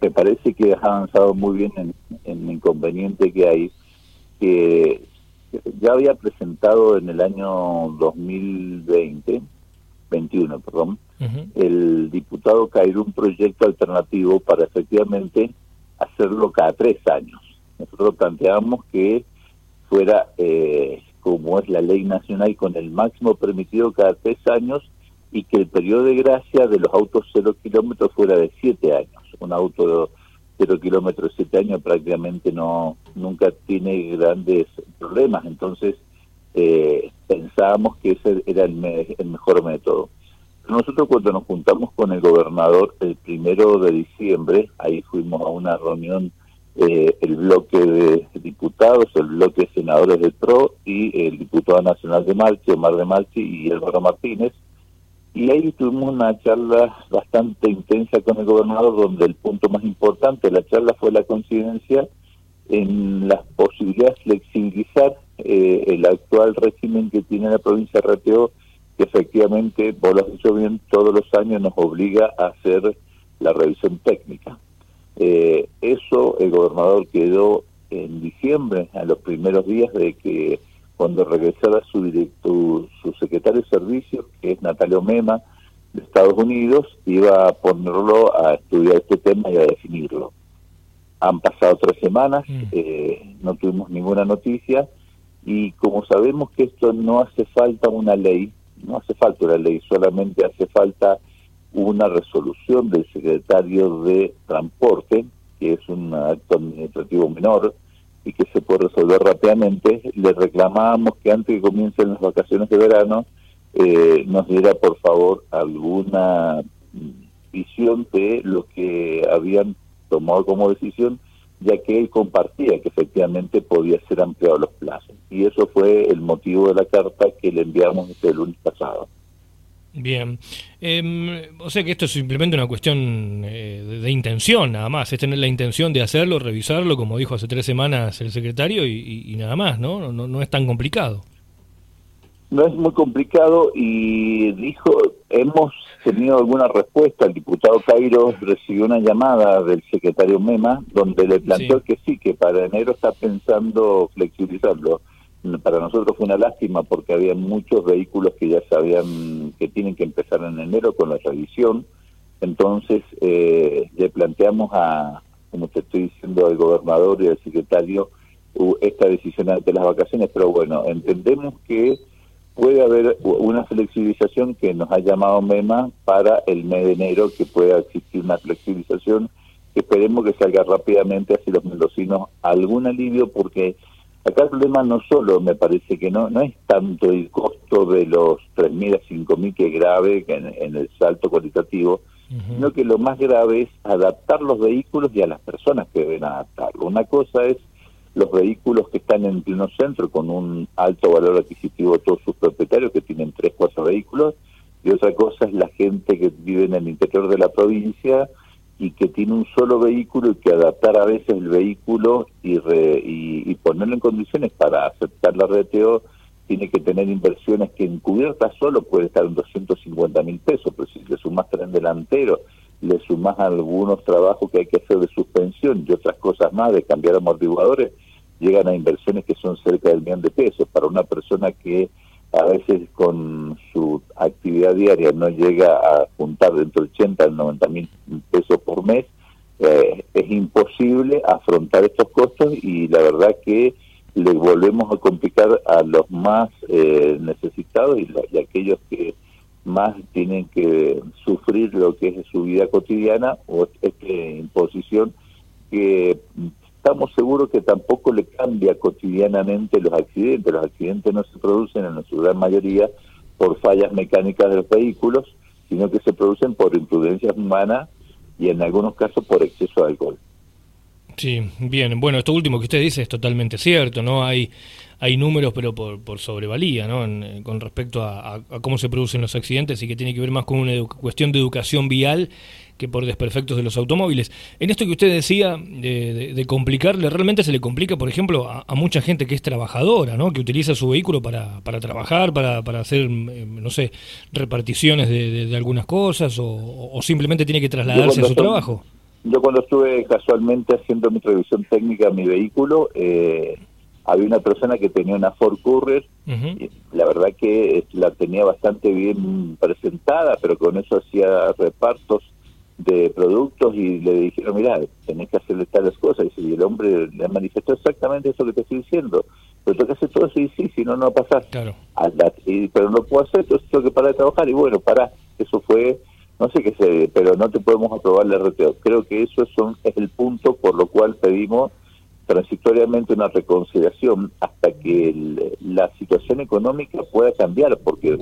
me parece que has avanzado muy bien en, en el inconveniente que hay, que ya había presentado en el año 2020, 21, perdón, el diputado Cairo un proyecto alternativo para efectivamente hacerlo cada tres años. Nosotros planteábamos que fuera eh, como es la ley nacional con el máximo permitido cada tres años y que el periodo de gracia de los autos cero kilómetros fuera de siete años. Un auto cero kilómetros siete años prácticamente no nunca tiene grandes problemas. Entonces eh, pensábamos que ese era el, el mejor método. Nosotros cuando nos juntamos con el gobernador el primero de diciembre, ahí fuimos a una reunión eh, el bloque de diputados, el bloque de senadores del PRO y el diputado nacional de Malchi, Omar de Malchi y Álvaro Martínez. Y ahí tuvimos una charla bastante intensa con el gobernador, donde el punto más importante de la charla fue la coincidencia en las posibilidades de flexibilizar eh, el actual régimen que tiene la provincia de Rateo, que efectivamente, vos lo has dicho bien, todos los años nos obliga a hacer la revisión técnica. Eh, eso el gobernador quedó en diciembre, a los primeros días de que cuando regresara su, directo, secretario de servicios, que es Natalio Mema, de Estados Unidos, iba a ponerlo a estudiar este tema y a definirlo. Han pasado tres semanas, mm. eh, no tuvimos ninguna noticia y como sabemos que esto no hace falta una ley, no hace falta una ley, solamente hace falta una resolución del secretario de Transporte, que es un acto administrativo menor y que se puede resolver rápidamente, le reclamábamos que antes que comiencen las vacaciones de verano eh, nos diera por favor alguna visión de lo que habían tomado como decisión, ya que él compartía que efectivamente podía ser ampliado los plazos. Y eso fue el motivo de la carta que le enviamos el lunes pasado. Bien, eh, o sea que esto es simplemente una cuestión eh, de, intención, nada más, es tener la intención de hacerlo, revisarlo, como dijo hace tres semanas el secretario, y, nada más, ¿no? ¿no? No es tan complicado. No es muy complicado y dijo, hemos tenido alguna respuesta, el diputado Cairo recibió una llamada del secretario Mema, donde le planteó que sí, que para enero está pensando flexibilizarlo para nosotros fue una lástima porque había muchos vehículos que ya sabían que tienen que empezar en enero con la revisión. Entonces eh, le planteamos a, como te estoy diciendo, al gobernador y al secretario esta decisión ante las vacaciones, pero bueno, entendemos que puede haber una flexibilización que nos ha llamado MEMA para el mes de enero, que pueda existir una flexibilización. Esperemos que salga rápidamente hacia los mendocinos algún alivio porque Acá el problema no solo, me parece que no no es tanto el costo de los 3.000 a 5.000 que es grave en, el salto cualitativo, sino que lo más grave es adaptar los vehículos y a las personas que deben adaptarlo. Una cosa es los vehículos que están en pleno centro con un alto valor adquisitivo todos sus propietarios que tienen 3, 4 vehículos, y otra cosa es la gente que vive en el interior de la provincia, y que tiene un solo vehículo y que adaptar a veces el vehículo y, y, ponerlo en condiciones para aceptar la RTO tiene que tener inversiones que en cubierta solo puede estar en 250 mil pesos, pero si le sumas tren delantero, le sumas algunos trabajos que hay que hacer de suspensión y otras cosas más, de cambiar amortiguadores, llegan a inversiones que son cerca del millón de pesos. Para una persona que a veces con su actividad diaria no llega a juntar dentro del 80 al 90 mil pesos por mes, eh, es imposible afrontar estos costos y la verdad que le volvemos a complicar a los más eh, necesitados y, y, aquellos que más tienen que sufrir lo que es su vida cotidiana o esta imposición que estamos seguros que tampoco le cambia cotidianamente los accidentes. Los accidentes no se producen en su gran mayoría por fallas mecánicas de los vehículos, sino que se producen por imprudencias humanas y en algunos casos por exceso de alcohol. Sí, bien. Bueno, esto último que usted dice es totalmente cierto, ¿no? Hay, hay números, pero por, por sobrevalía, ¿no? con respecto a, cómo se producen los accidentes y que tiene que ver más con una cuestión de educación vial que por desperfectos de los automóviles. En esto que usted decía de, complicarle, realmente se le complica, por ejemplo, a, mucha gente que es trabajadora, ¿no? que utiliza su vehículo para, para trabajar, para, para hacer, mm, no sé, reparticiones de, algunas cosas o, simplemente tiene que trasladarse a su trabajo. Yo cuando estuve casualmente haciendo mi revisión técnica a mi vehículo, eh, había una persona que tenía una Ford Courier, y la verdad que la tenía bastante bien presentada, pero con eso hacía repartos de productos y le dijeron, mira, tenés que hacerle tales cosas. Y el hombre le manifestó exactamente eso que te estoy diciendo. Pero tengo que hacer todo eso y sí, si no, no va a pasar. Claro. pero no puedo hacer, entonces tengo que parar de trabajar. Y bueno, para, eso fue, no sé qué sé, pero no te podemos aprobar el RTO. Creo que eso es el punto por lo cual pedimos transitoriamente una reconciliación hasta que la situación económica pueda cambiar, porque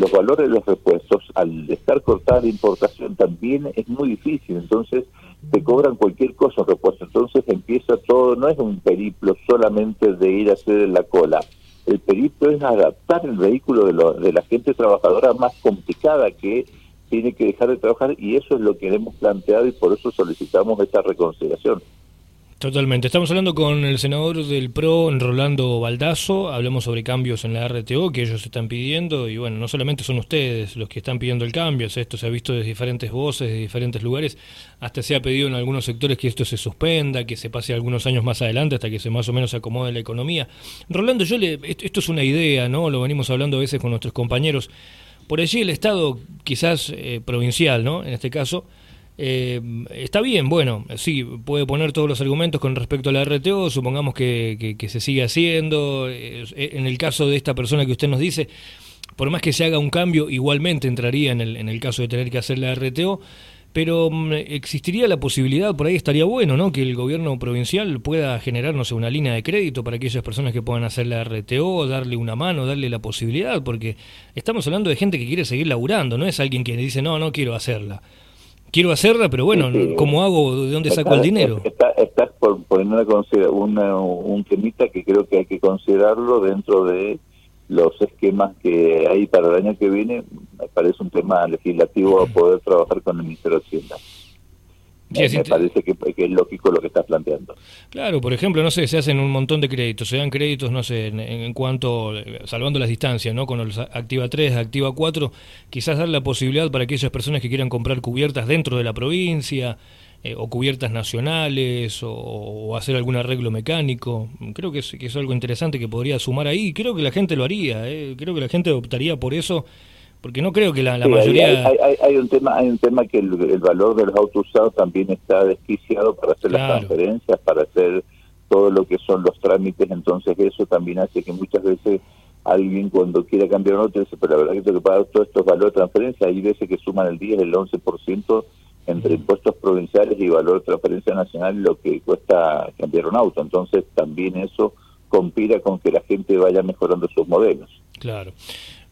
los valores de los repuestos, al estar cortada la importación, también es muy difícil. Entonces, te cobran cualquier cosa en repuesto. Entonces, empieza todo, no es un periplo solamente de ir a hacer la cola. El periplo es adaptar el vehículo de, de la gente trabajadora más complicada que tiene que dejar de trabajar y eso es lo que hemos planteado y por eso solicitamos esta reconciliación. Totalmente. Estamos hablando con el senador del PRO, Rolando Baldazo. Hablamos sobre cambios en la RTO que ellos están pidiendo. Y bueno, no solamente son ustedes los que están pidiendo el cambio, esto se ha visto de diferentes voces, de diferentes lugares. Hasta se ha pedido en algunos sectores que esto se suspenda, que se pase algunos años más adelante hasta que se más o menos acomode la economía. Rolando, yo le, esto es una idea, ¿no? Lo venimos hablando a veces con nuestros compañeros. Por allí el Estado, quizás eh, provincial, ¿no? En este caso eh, está bien, bueno, sí, puede poner todos los argumentos con respecto a la RTO, supongamos que, se sigue haciendo. Eh, en el caso de esta persona que usted nos dice, por más que se haga un cambio, igualmente entraría en el, caso de tener que hacer la RTO. Pero mm, existiría la posibilidad, por ahí estaría bueno, ¿no? Que el gobierno provincial pueda generar, no sé, una línea de crédito para aquellas personas que puedan hacer la RTO, darle una mano, darle la posibilidad, porque estamos hablando de gente que quiere seguir laburando, no es alguien que dice, no, no quiero hacerla quiero hacerla, pero bueno, ¿cómo hago? ¿De dónde saco el dinero? Estás por poner una, un temita que creo que hay que considerarlo dentro de los esquemas que hay para el año que viene. Me parece un tema legislativo a poder trabajar con el Ministerio de Hacienda me, parece que, es lógico lo que estás planteando. Claro, por ejemplo, no sé, se hacen un montón de créditos, se dan créditos, no sé, en, cuanto, salvando las distancias, ¿no? Con los Activa 3, Activa 4, quizás dar la posibilidad para aquellas personas que quieran comprar cubiertas dentro de la provincia, eh, o cubiertas nacionales, o, hacer algún arreglo mecánico. Creo que es, que es algo interesante que podría sumar ahí. Creo que la gente lo haría, ¿eh? creo que la gente optaría por eso porque no creo que la, mayoría... Hay, un tema hay un tema que el, valor de los autos usados también está desquiciado para hacer las transferencias, para hacer todo lo que son los trámites, entonces eso también hace que muchas veces alguien cuando quiera cambiar un auto dice, pero la verdad que tengo que pagar todos estos valores de transferencia, hay veces que suman el 10, el 11% entre impuestos provinciales y valor de transferencia nacional lo que cuesta cambiar un auto, entonces también eso compira con que la gente vaya mejorando sus modelos. Claro.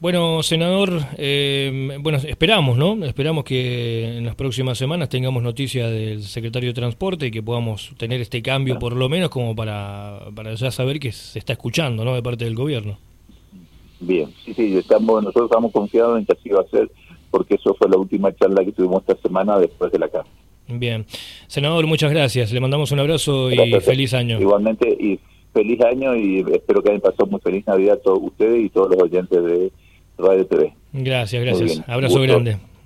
Bueno, senador, eh, bueno, esperamos, ¿no? Esperamos que en las próximas semanas tengamos noticias del secretario de Transporte y que podamos tener este cambio, por lo menos como para, para ya saber que se está escuchando, ¿no? De parte del gobierno. Bien, sí, sí, estamos, nosotros estamos confiados en que así va a ser, porque eso fue la última charla que tuvimos esta semana después de la casa. Bien. Senador, muchas gracias. Le mandamos un abrazo y feliz año. Igualmente, y feliz año y espero que hayan pasado muy feliz Navidad a todos ustedes y todos los oyentes de Radio TV. Gracias, gracias. Abrazo grande.